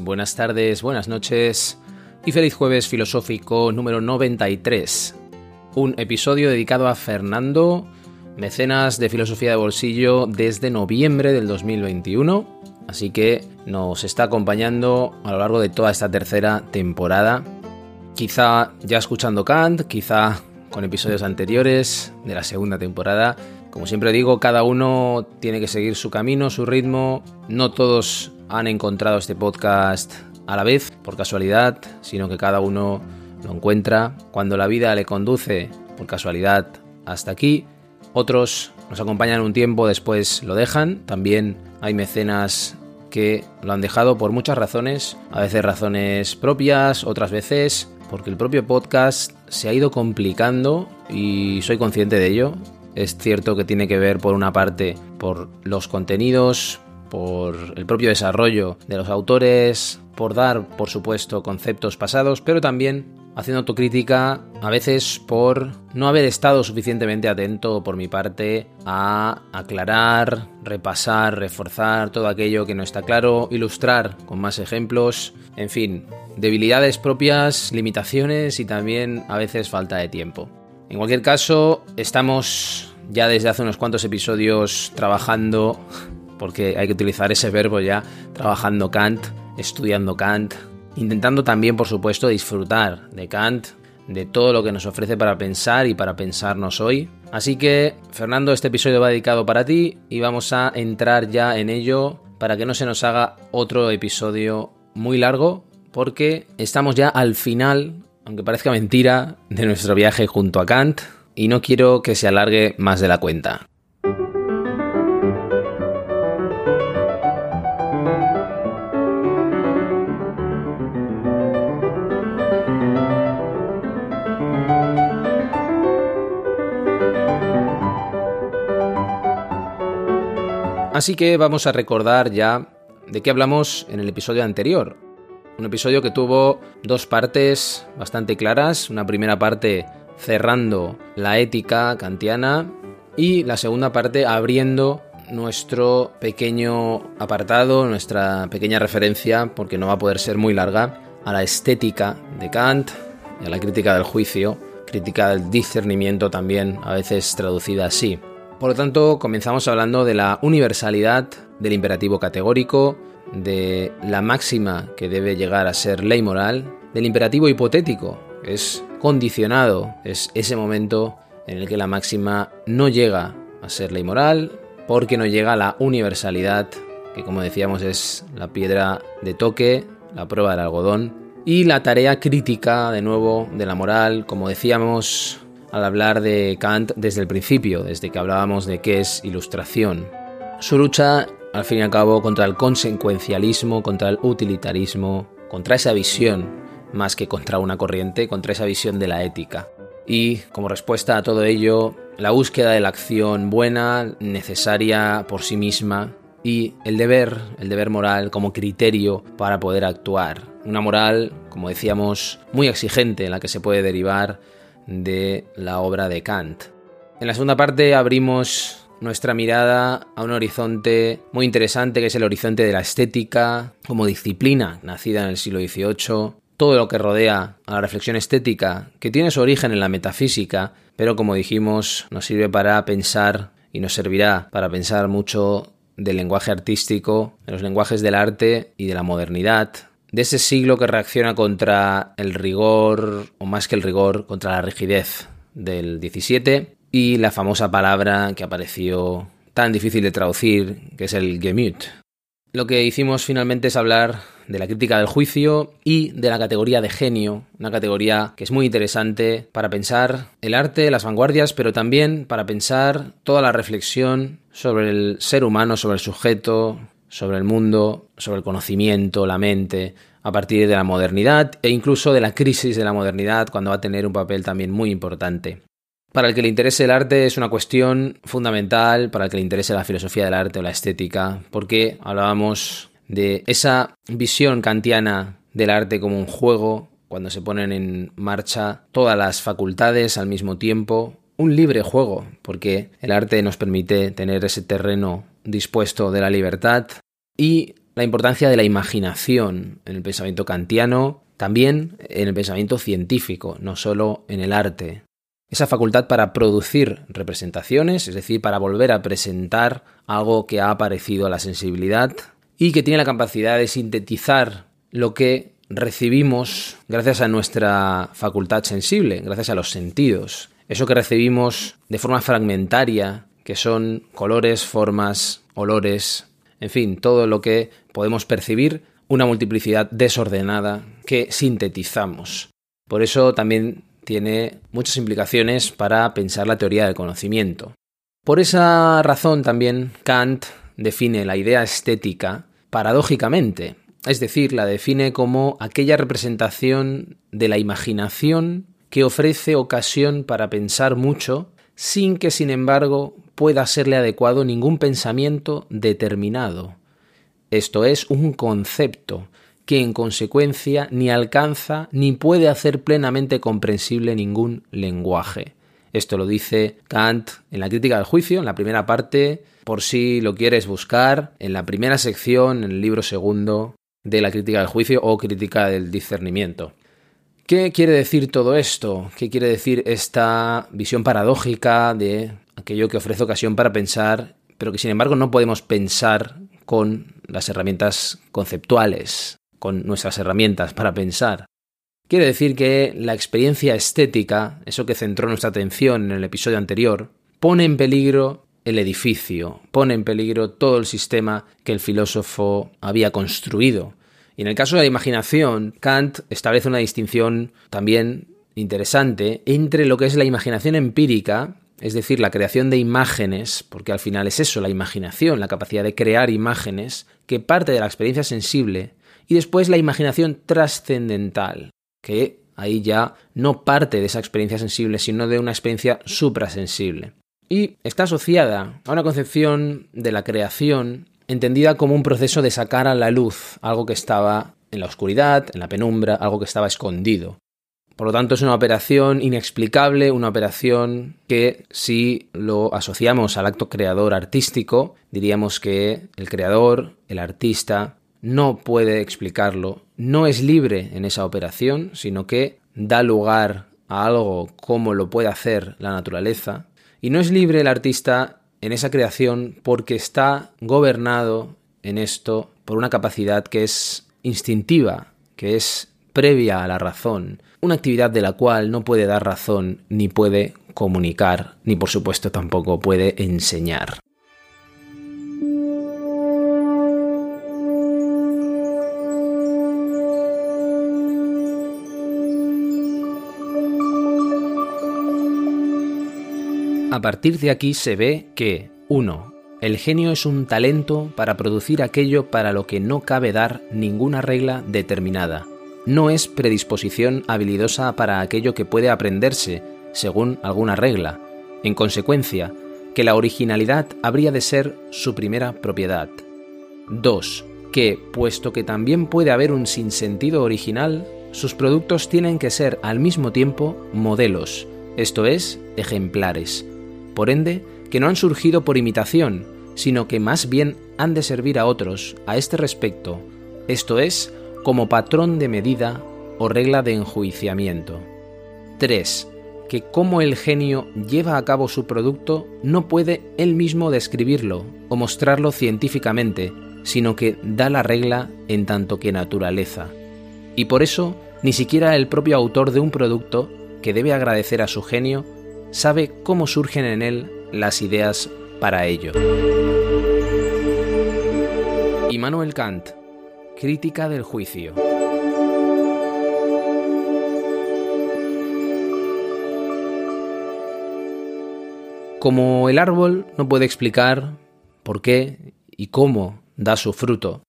Buenas tardes, buenas noches y feliz jueves filosófico número 93. Un episodio dedicado a Fernando, mecenas de filosofía de bolsillo desde noviembre del 2021, así que nos está acompañando a lo largo de toda esta tercera temporada. Quizá ya escuchando Kant, quizá con episodios anteriores de la segunda temporada. Como siempre digo, cada uno tiene que seguir su camino, su ritmo. No todos han encontrado este podcast a la vez, por casualidad, sino que cada uno lo encuentra cuando la vida le conduce, por casualidad, hasta aquí. Otros nos acompañan un tiempo, después lo dejan. También hay mecenas que lo han dejado por muchas razones, a veces razones propias, otras veces porque el propio podcast se ha ido complicando y soy consciente de ello. Es cierto que tiene que ver por una parte por los contenidos, por el propio desarrollo de los autores, por dar, por supuesto, conceptos pasados, pero también haciendo autocrítica, a veces por no haber estado suficientemente atento por mi parte a aclarar, repasar, reforzar todo aquello que no está claro, ilustrar con más ejemplos, en fin, debilidades propias, limitaciones y también a veces falta de tiempo. En cualquier caso, estamos ya desde hace unos cuantos episodios trabajando, porque hay que utilizar ese verbo ya, trabajando Kant, estudiando Kant, intentando también, por supuesto, disfrutar de Kant, de todo lo que nos ofrece para pensar y para pensarnos hoy. Así que, Fernando, este episodio va dedicado para ti y vamos a entrar ya en ello para que no se nos haga otro episodio muy largo, porque estamos ya al final, aunque parezca mentira, de nuestro viaje junto a Kant y no quiero que se alargue más de la cuenta. Así que vamos a recordar ya de qué hablamos en el episodio anterior. Un episodio que tuvo dos partes bastante claras. Una primera parte cerrando la ética kantiana y la segunda parte abriendo nuestro pequeño apartado, nuestra pequeña referencia, porque no va a poder ser muy larga, a la estética de Kant y a la crítica del juicio, crítica del discernimiento también, a veces traducida así. Por lo tanto, comenzamos hablando de la universalidad del imperativo categórico, de la máxima que debe llegar a ser ley moral, del imperativo hipotético, es condicionado, es ese momento en el que la máxima no llega a ser ley moral, porque no llega a la universalidad, que como decíamos es la piedra de toque, la prueba del algodón, y la tarea crítica, de nuevo, de la moral, como decíamos al hablar de Kant desde el principio, desde que hablábamos de qué es ilustración. Su lucha, al fin y al cabo, contra el consecuencialismo, contra el utilitarismo, contra esa visión, más que contra una corriente, contra esa visión de la ética. Y como respuesta a todo ello, la búsqueda de la acción buena, necesaria por sí misma, y el deber, el deber moral como criterio para poder actuar. Una moral, como decíamos, muy exigente en la que se puede derivar de la obra de Kant. En la segunda parte abrimos nuestra mirada a un horizonte muy interesante que es el horizonte de la estética como disciplina nacida en el siglo XVIII, todo lo que rodea a la reflexión estética, que tiene su origen en la metafísica, pero como dijimos nos sirve para pensar y nos servirá para pensar mucho del lenguaje artístico, de los lenguajes del arte y de la modernidad, de ese siglo que reacciona contra el rigor, o más que el rigor, contra la rigidez del 17 y la famosa palabra que apareció tan difícil de traducir, que es el Gemüt. Lo que hicimos finalmente es hablar de la crítica del juicio y de la categoría de genio, una categoría que es muy interesante para pensar el arte, las vanguardias, pero también para pensar toda la reflexión sobre el ser humano, sobre el sujeto, sobre el mundo, sobre el conocimiento, la mente, a partir de la modernidad e incluso de la crisis de la modernidad, cuando va a tener un papel también muy importante. Para el que le interese el arte es una cuestión fundamental, para el que le interese la filosofía del arte o la estética, porque hablábamos de esa visión kantiana del arte como un juego, cuando se ponen en marcha todas las facultades al mismo tiempo, un libre juego, porque el arte nos permite tener ese terreno dispuesto de la libertad y la importancia de la imaginación en el pensamiento kantiano, también en el pensamiento científico, no solo en el arte esa facultad para producir representaciones, es decir, para volver a presentar algo que ha aparecido a la sensibilidad y que tiene la capacidad de sintetizar lo que recibimos gracias a nuestra facultad sensible, gracias a los sentidos. Eso que recibimos de forma fragmentaria, que son colores, formas, olores, en fin, todo lo que podemos percibir, una multiplicidad desordenada que sintetizamos. Por eso también tiene muchas implicaciones para pensar la teoría del conocimiento. Por esa razón también Kant define la idea estética paradójicamente, es decir, la define como aquella representación de la imaginación que ofrece ocasión para pensar mucho sin que, sin embargo, pueda serle adecuado ningún pensamiento determinado. Esto es un concepto, que en consecuencia ni alcanza ni puede hacer plenamente comprensible ningún lenguaje. Esto lo dice Kant en la crítica del juicio, en la primera parte, por si lo quieres buscar, en la primera sección, en el libro segundo de la crítica del juicio o crítica del discernimiento. ¿Qué quiere decir todo esto? ¿Qué quiere decir esta visión paradójica de aquello que ofrece ocasión para pensar, pero que sin embargo no podemos pensar con las herramientas conceptuales, con nuestras herramientas para pensar. Quiere decir que la experiencia estética, eso que centró nuestra atención en el episodio anterior, pone en peligro el edificio, pone en peligro todo el sistema que el filósofo había construido. Y en el caso de la imaginación, Kant establece una distinción también interesante entre lo que es la imaginación empírica, es decir, la creación de imágenes, porque al final es eso, la imaginación, la capacidad de crear imágenes, que parte de la experiencia sensible, y después la imaginación trascendental, que ahí ya no parte de esa experiencia sensible, sino de una experiencia suprasensible. Y está asociada a una concepción de la creación entendida como un proceso de sacar a la luz algo que estaba en la oscuridad, en la penumbra, algo que estaba escondido. Por lo tanto, es una operación inexplicable, una operación que si lo asociamos al acto creador artístico, diríamos que el creador, el artista, no puede explicarlo, no es libre en esa operación, sino que da lugar a algo como lo puede hacer la naturaleza, y no es libre el artista en esa creación porque está gobernado en esto por una capacidad que es instintiva, que es previa a la razón, una actividad de la cual no puede dar razón ni puede comunicar, ni por supuesto tampoco puede enseñar. A partir de aquí se ve que 1. El genio es un talento para producir aquello para lo que no cabe dar ninguna regla determinada. No es predisposición habilidosa para aquello que puede aprenderse según alguna regla. En consecuencia, que la originalidad habría de ser su primera propiedad. 2. Que, puesto que también puede haber un sinsentido original, sus productos tienen que ser al mismo tiempo modelos, esto es, ejemplares por ende, que no han surgido por imitación, sino que más bien han de servir a otros a este respecto, esto es, como patrón de medida o regla de enjuiciamiento. 3. Que como el genio lleva a cabo su producto, no puede él mismo describirlo o mostrarlo científicamente, sino que da la regla en tanto que naturaleza. Y por eso, ni siquiera el propio autor de un producto, que debe agradecer a su genio, sabe cómo surgen en él las ideas para ello. Immanuel Kant, Crítica del juicio. Como el árbol no puede explicar por qué y cómo da su fruto,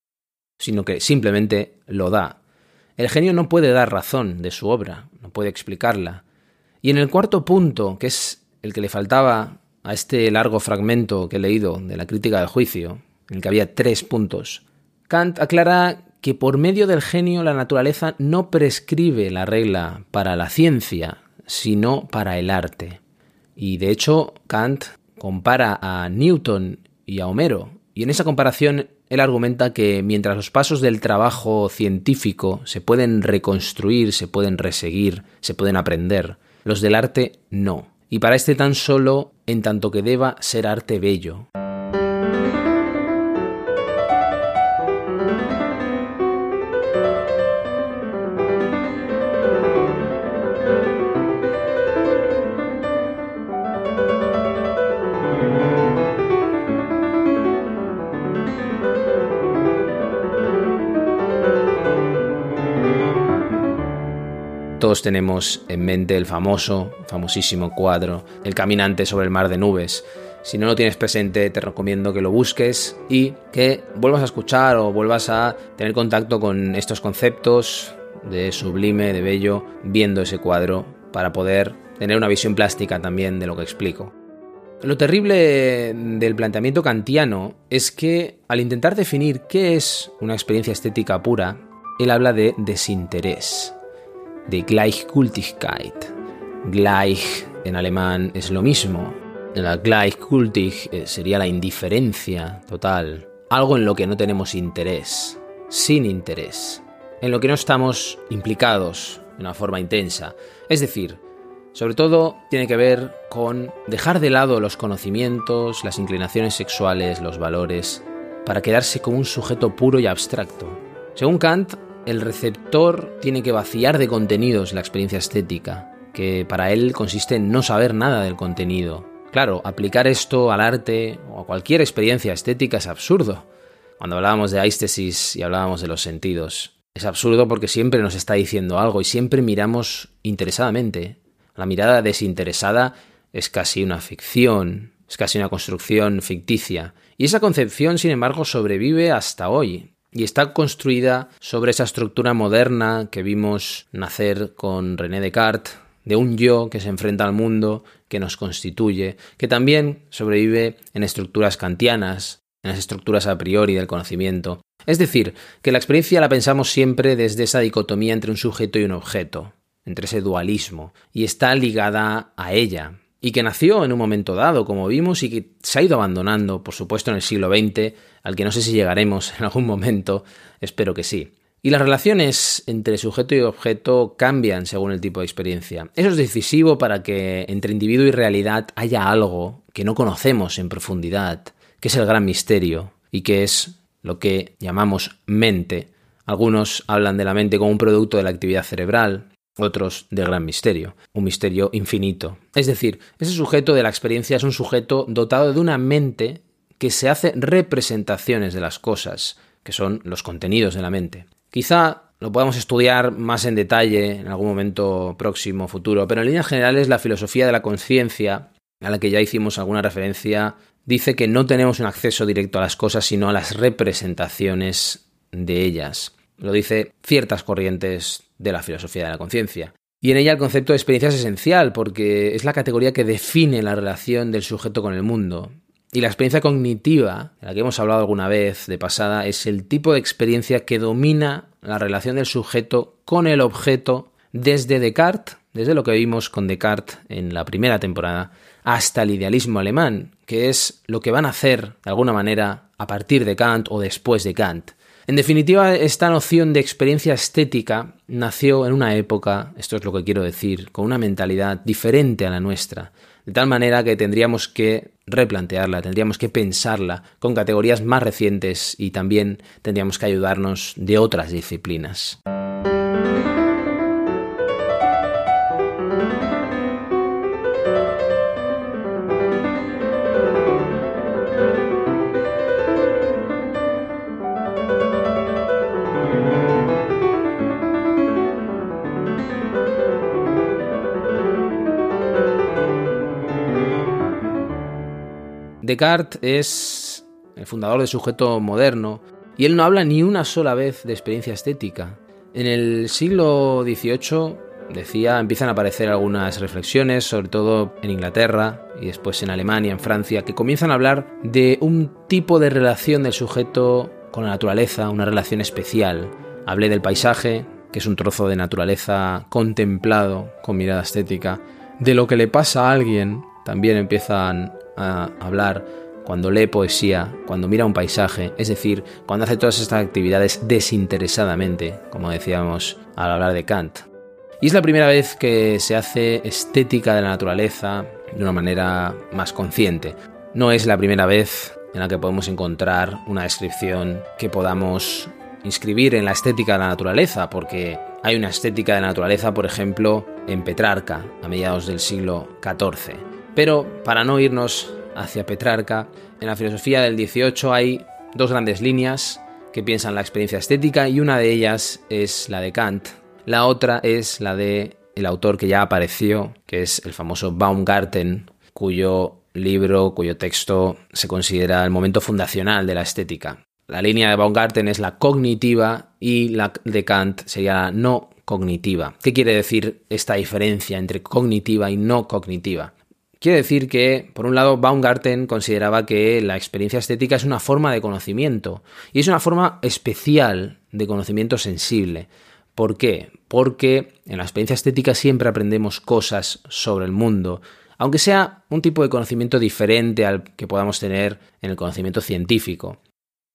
sino que simplemente lo da, el genio no puede dar razón de su obra, no puede explicarla. Y en el cuarto punto, que es el que le faltaba a este largo fragmento que he leído de la crítica del juicio, en el que había tres puntos, Kant aclara que por medio del genio la naturaleza no prescribe la regla para la ciencia, sino para el arte. Y de hecho, Kant compara a Newton y a Homero, y en esa comparación él argumenta que mientras los pasos del trabajo científico se pueden reconstruir, se pueden reseguir, se pueden aprender, los del arte no. Y para este tan solo en tanto que deba ser arte bello. Todos tenemos en mente el famoso, famosísimo cuadro El caminante sobre el mar de nubes. Si no lo tienes presente, te recomiendo que lo busques y que vuelvas a escuchar o vuelvas a tener contacto con estos conceptos de sublime, de bello, viendo ese cuadro para poder tener una visión plástica también de lo que explico. Lo terrible del planteamiento kantiano es que al intentar definir qué es una experiencia estética pura, él habla de desinterés de Gleichgültigkeit. Gleich en alemán es lo mismo. La Gleichgültig eh, sería la indiferencia total. Algo en lo que no tenemos interés. Sin interés. En lo que no estamos implicados de una forma intensa. Es decir, sobre todo tiene que ver con dejar de lado los conocimientos, las inclinaciones sexuales, los valores, para quedarse como un sujeto puro y abstracto. Según Kant, el receptor tiene que vaciar de contenidos la experiencia estética, que para él consiste en no saber nada del contenido. Claro, aplicar esto al arte o a cualquier experiencia estética es absurdo. Cuando hablábamos de aistesis y hablábamos de los sentidos, es absurdo porque siempre nos está diciendo algo y siempre miramos interesadamente. La mirada desinteresada es casi una ficción, es casi una construcción ficticia. Y esa concepción, sin embargo, sobrevive hasta hoy y está construida sobre esa estructura moderna que vimos nacer con René Descartes, de un yo que se enfrenta al mundo, que nos constituye, que también sobrevive en estructuras kantianas, en las estructuras a priori del conocimiento. Es decir, que la experiencia la pensamos siempre desde esa dicotomía entre un sujeto y un objeto, entre ese dualismo, y está ligada a ella, y que nació en un momento dado, como vimos, y que se ha ido abandonando, por supuesto, en el siglo XX, al que no sé si llegaremos en algún momento, espero que sí. Y las relaciones entre sujeto y objeto cambian según el tipo de experiencia. Eso es decisivo para que entre individuo y realidad haya algo que no conocemos en profundidad, que es el gran misterio, y que es lo que llamamos mente. Algunos hablan de la mente como un producto de la actividad cerebral, otros de gran misterio, un misterio infinito. Es decir, ese sujeto de la experiencia es un sujeto dotado de una mente que se hace representaciones de las cosas, que son los contenidos de la mente. Quizá lo podamos estudiar más en detalle en algún momento próximo, futuro, pero en líneas generales la filosofía de la conciencia, a la que ya hicimos alguna referencia, dice que no tenemos un acceso directo a las cosas, sino a las representaciones de ellas. Lo dice ciertas corrientes de la filosofía de la conciencia. Y en ella el concepto de experiencia es esencial porque es la categoría que define la relación del sujeto con el mundo. Y la experiencia cognitiva, de la que hemos hablado alguna vez de pasada, es el tipo de experiencia que domina la relación del sujeto con el objeto desde Descartes, desde lo que vimos con Descartes en la primera temporada, hasta el idealismo alemán, que es lo que van a hacer de alguna manera a partir de Kant o después de Kant. En definitiva, esta noción de experiencia estética nació en una época, esto es lo que quiero decir, con una mentalidad diferente a la nuestra, de tal manera que tendríamos que replantearla, tendríamos que pensarla con categorías más recientes y también tendríamos que ayudarnos de otras disciplinas. Descartes es el fundador del sujeto moderno y él no habla ni una sola vez de experiencia estética. En el siglo XVIII, decía, empiezan a aparecer algunas reflexiones, sobre todo en Inglaterra y después en Alemania, en Francia, que comienzan a hablar de un tipo de relación del sujeto con la naturaleza, una relación especial. Hablé del paisaje, que es un trozo de naturaleza contemplado con mirada estética. De lo que le pasa a alguien, también empiezan a hablar cuando lee poesía, cuando mira un paisaje, es decir, cuando hace todas estas actividades desinteresadamente, como decíamos al hablar de Kant. Y es la primera vez que se hace estética de la naturaleza de una manera más consciente. No es la primera vez en la que podemos encontrar una descripción que podamos inscribir en la estética de la naturaleza, porque hay una estética de la naturaleza, por ejemplo, en Petrarca, a mediados del siglo XIV. Pero para no irnos hacia Petrarca, en la filosofía del XVIII hay dos grandes líneas que piensan la experiencia estética y una de ellas es la de Kant, la otra es la de el autor que ya apareció, que es el famoso Baumgarten, cuyo libro, cuyo texto se considera el momento fundacional de la estética. La línea de Baumgarten es la cognitiva y la de Kant sería la no cognitiva. ¿Qué quiere decir esta diferencia entre cognitiva y no cognitiva? Quiere decir que, por un lado, Baumgarten consideraba que la experiencia estética es una forma de conocimiento y es una forma especial de conocimiento sensible. ¿Por qué? Porque en la experiencia estética siempre aprendemos cosas sobre el mundo, aunque sea un tipo de conocimiento diferente al que podamos tener en el conocimiento científico.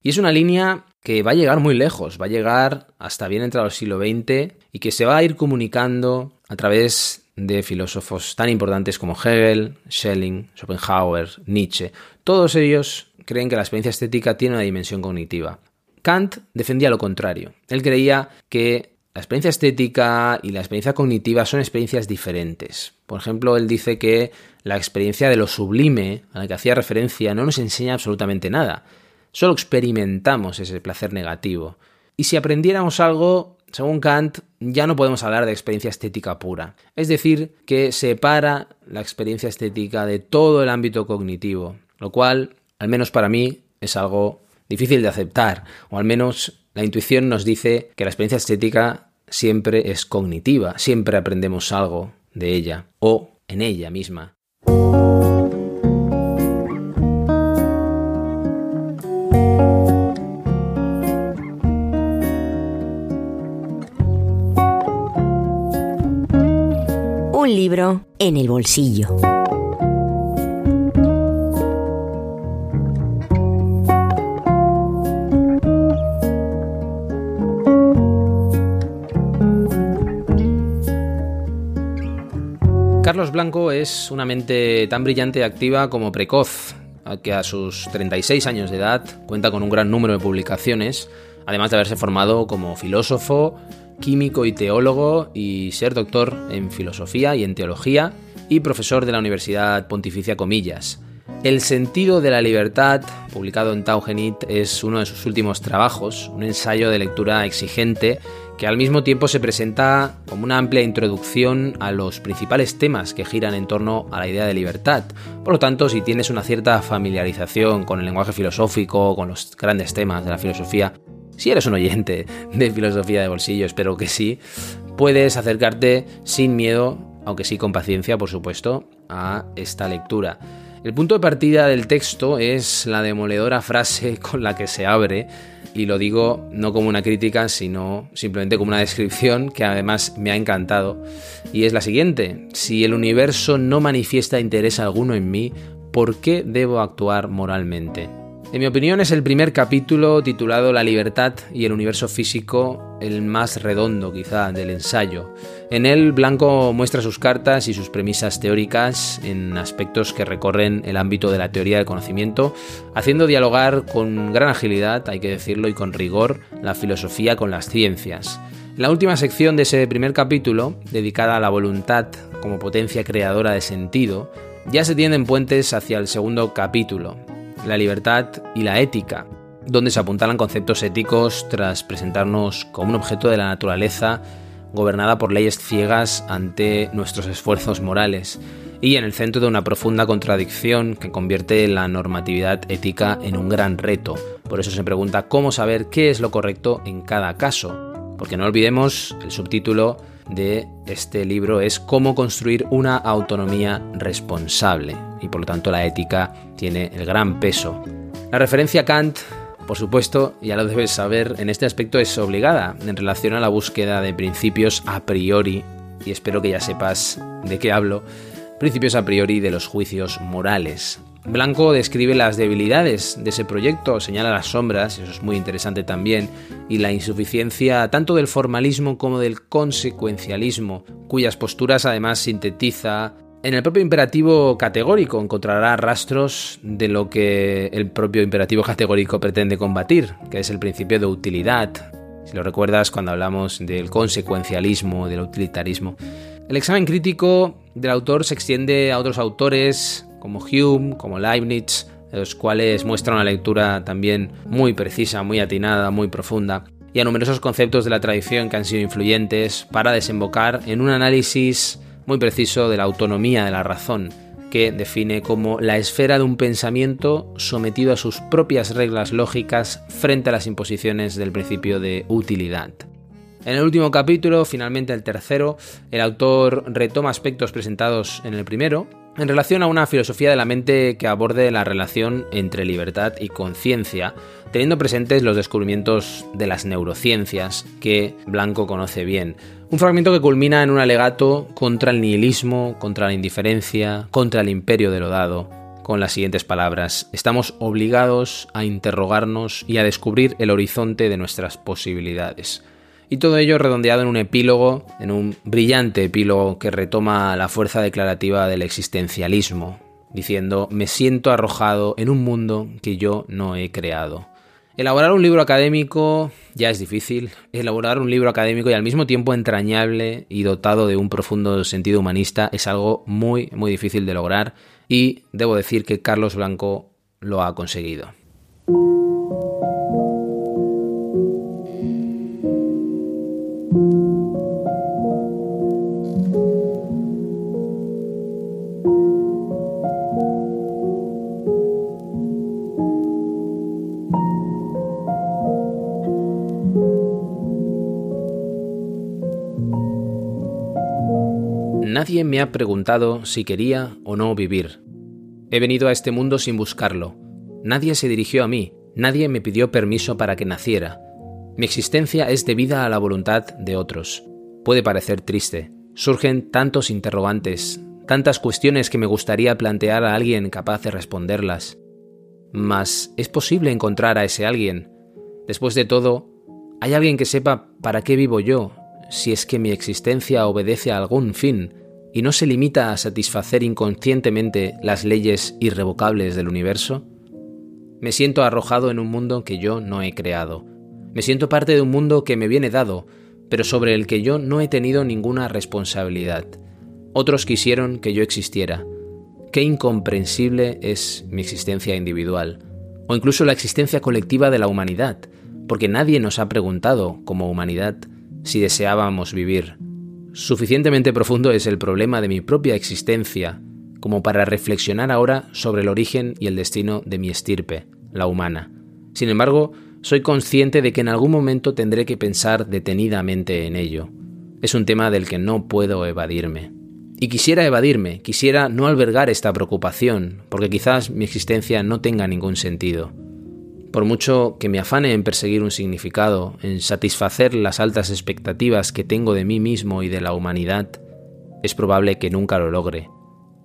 Y es una línea que va a llegar muy lejos, va a llegar hasta bien entrado el siglo XX y que se va a ir comunicando a través de filósofos tan importantes como Hegel, Schelling, Schopenhauer, Nietzsche. Todos ellos creen que la experiencia estética tiene una dimensión cognitiva. Kant defendía lo contrario. Él creía que la experiencia estética y la experiencia cognitiva son experiencias diferentes. Por ejemplo, él dice que la experiencia de lo sublime a la que hacía referencia no nos enseña absolutamente nada. Solo experimentamos ese placer negativo. Y si aprendiéramos algo, según Kant, ya no podemos hablar de experiencia estética pura. Es decir, que separa la experiencia estética de todo el ámbito cognitivo, lo cual, al menos para mí, es algo difícil de aceptar, o al menos la intuición nos dice que la experiencia estética siempre es cognitiva, siempre aprendemos algo de ella o en ella misma. Libro en el bolsillo. Carlos Blanco es una mente tan brillante y activa como precoz, que a sus 36 años de edad cuenta con un gran número de publicaciones, además de haberse formado como filósofo, químico y teólogo y ser doctor en filosofía y en teología y profesor de la Universidad Pontificia Comillas. El sentido de la libertad, publicado en Taugenit, es uno de sus últimos trabajos, un ensayo de lectura exigente que al mismo tiempo se presenta como una amplia introducción a los principales temas que giran en torno a la idea de libertad. Por lo tanto, si tienes una cierta familiarización con el lenguaje filosófico, con los grandes temas de la filosofía, si eres un oyente de filosofía de bolsillo, espero que sí, puedes acercarte sin miedo, aunque sí con paciencia, por supuesto, a esta lectura. El punto de partida del texto es la demoledora frase con la que se abre, y lo digo no como una crítica, sino simplemente como una descripción que además me ha encantado, y es la siguiente, si el universo no manifiesta interés alguno en mí, ¿por qué debo actuar moralmente? En mi opinión es el primer capítulo titulado La libertad y el universo físico, el más redondo quizá del ensayo. En él Blanco muestra sus cartas y sus premisas teóricas en aspectos que recorren el ámbito de la teoría del conocimiento, haciendo dialogar con gran agilidad, hay que decirlo, y con rigor la filosofía con las ciencias. En la última sección de ese primer capítulo, dedicada a la voluntad como potencia creadora de sentido, ya se tienden puentes hacia el segundo capítulo, la libertad y la ética, donde se apuntalan conceptos éticos tras presentarnos como un objeto de la naturaleza gobernada por leyes ciegas ante nuestros esfuerzos morales. y en el centro de una profunda contradicción que convierte la normatividad ética en un gran reto. Por eso se pregunta cómo saber qué es lo correcto en cada caso. Porque no olvidemos, el subtítulo de este libro es Cómo construir una autonomía responsable. Y por lo tanto la ética tiene el gran peso. La referencia a Kant por supuesto, ya lo debes saber, en este aspecto es obligada en relación a la búsqueda de principios a priori, y espero que ya sepas de qué hablo, principios a priori de los juicios morales. Blanco describe las debilidades de ese proyecto, señala las sombras, eso es muy interesante también, y la insuficiencia tanto del formalismo como del consecuencialismo, cuyas posturas además sintetiza en el propio imperativo categórico encontrará rastros de lo que el propio imperativo categórico pretende combatir, que es el principio de utilidad. Si lo recuerdas cuando hablamos del consecuencialismo, del utilitarismo. El examen crítico del autor se extiende a otros autores como Hume, como Leibniz, los cuales muestran una lectura también muy precisa, muy atinada, muy profunda, y a numerosos conceptos de la tradición que han sido influyentes para desembocar en un análisis muy preciso de la autonomía de la razón, que define como la esfera de un pensamiento sometido a sus propias reglas lógicas frente a las imposiciones del principio de utilidad. En el último capítulo, finalmente el tercero, el autor retoma aspectos presentados en el primero, en relación a una filosofía de la mente que aborde la relación entre libertad y conciencia, teniendo presentes los descubrimientos de las neurociencias que Blanco conoce bien. Un fragmento que culmina en un alegato contra el nihilismo, contra la indiferencia, contra el imperio de lo dado, con las siguientes palabras. Estamos obligados a interrogarnos y a descubrir el horizonte de nuestras posibilidades. Y todo ello redondeado en un epílogo, en un brillante epílogo que retoma la fuerza declarativa del existencialismo, diciendo, me siento arrojado en un mundo que yo no he creado. Elaborar un libro académico ya es difícil. Elaborar un libro académico y al mismo tiempo entrañable y dotado de un profundo sentido humanista es algo muy, muy difícil de lograr y debo decir que Carlos Blanco lo ha conseguido. Nadie me ha preguntado si quería o no vivir. He venido a este mundo sin buscarlo. Nadie se dirigió a mí, nadie me pidió permiso para que naciera. Mi existencia es debida a la voluntad de otros. Puede parecer triste. Surgen tantos interrogantes, tantas cuestiones que me gustaría plantear a alguien capaz de responderlas. Mas, ¿es posible encontrar a ese alguien? Después de todo, ¿hay alguien que sepa para qué vivo yo, si es que mi existencia obedece a algún fin, y no se limita a satisfacer inconscientemente las leyes irrevocables del universo? Me siento arrojado en un mundo que yo no he creado. Me siento parte de un mundo que me viene dado, pero sobre el que yo no he tenido ninguna responsabilidad. Otros quisieron que yo existiera. Qué incomprensible es mi existencia individual, o incluso la existencia colectiva de la humanidad, porque nadie nos ha preguntado, como humanidad, si deseábamos vivir. Suficientemente profundo es el problema de mi propia existencia como para reflexionar ahora sobre el origen y el destino de mi estirpe, la humana. Sin embargo, soy consciente de que en algún momento tendré que pensar detenidamente en ello. Es un tema del que no puedo evadirme. Y quisiera evadirme, quisiera no albergar esta preocupación, porque quizás mi existencia no tenga ningún sentido. Por mucho que me afane en perseguir un significado, en satisfacer las altas expectativas que tengo de mí mismo y de la humanidad, es probable que nunca lo logre.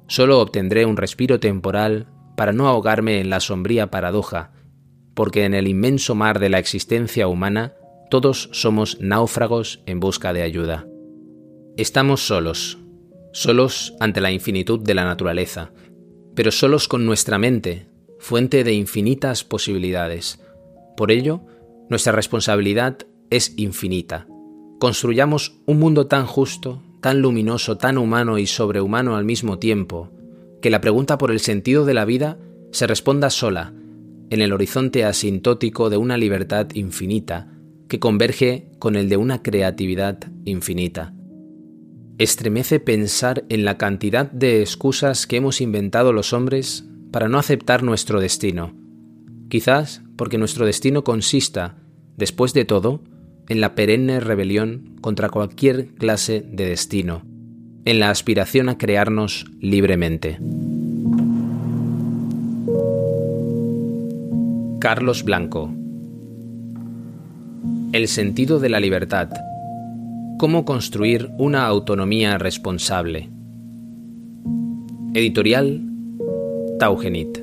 Solo obtendré un respiro temporal para no ahogarme en la sombría paradoja, porque en el inmenso mar de la existencia humana todos somos náufragos en busca de ayuda. Estamos solos, solos ante la infinitud de la naturaleza, pero solos con nuestra mente, fuente de infinitas posibilidades. Por ello, nuestra responsabilidad es infinita. Construyamos un mundo tan justo, tan luminoso, tan humano y sobrehumano al mismo tiempo, que la pregunta por el sentido de la vida se responda sola, en el horizonte asintótico de una libertad infinita, que converge con el de una creatividad infinita. estremece pensar en la cantidad de excusas que hemos inventado los hombres para no aceptar nuestro destino. Quizás porque nuestro destino consista, después de todo, en la perenne rebelión contra cualquier clase de destino, en la aspiración a crearnos libremente. Carlos Blanco El sentido de la libertad Cómo construir una autonomía responsable. Editorial Taugenit.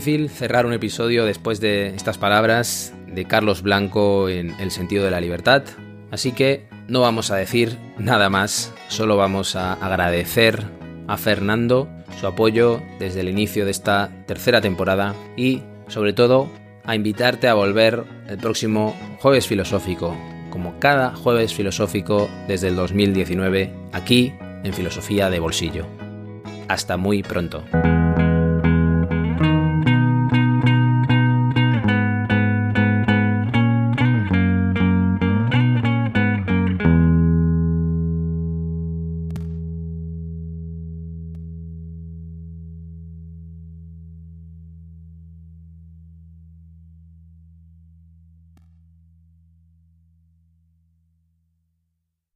Difícil cerrar un episodio después de estas palabras de Carlos Blanco en El sentido de la libertad. Así que no vamos a decir nada más, solo vamos a agradecer a Fernando su apoyo desde el inicio de esta tercera temporada y sobre todo a invitarte a volver el próximo jueves filosófico, como cada jueves filosófico desde el 2019, aquí en Filosofía de Bolsillo. Hasta muy pronto.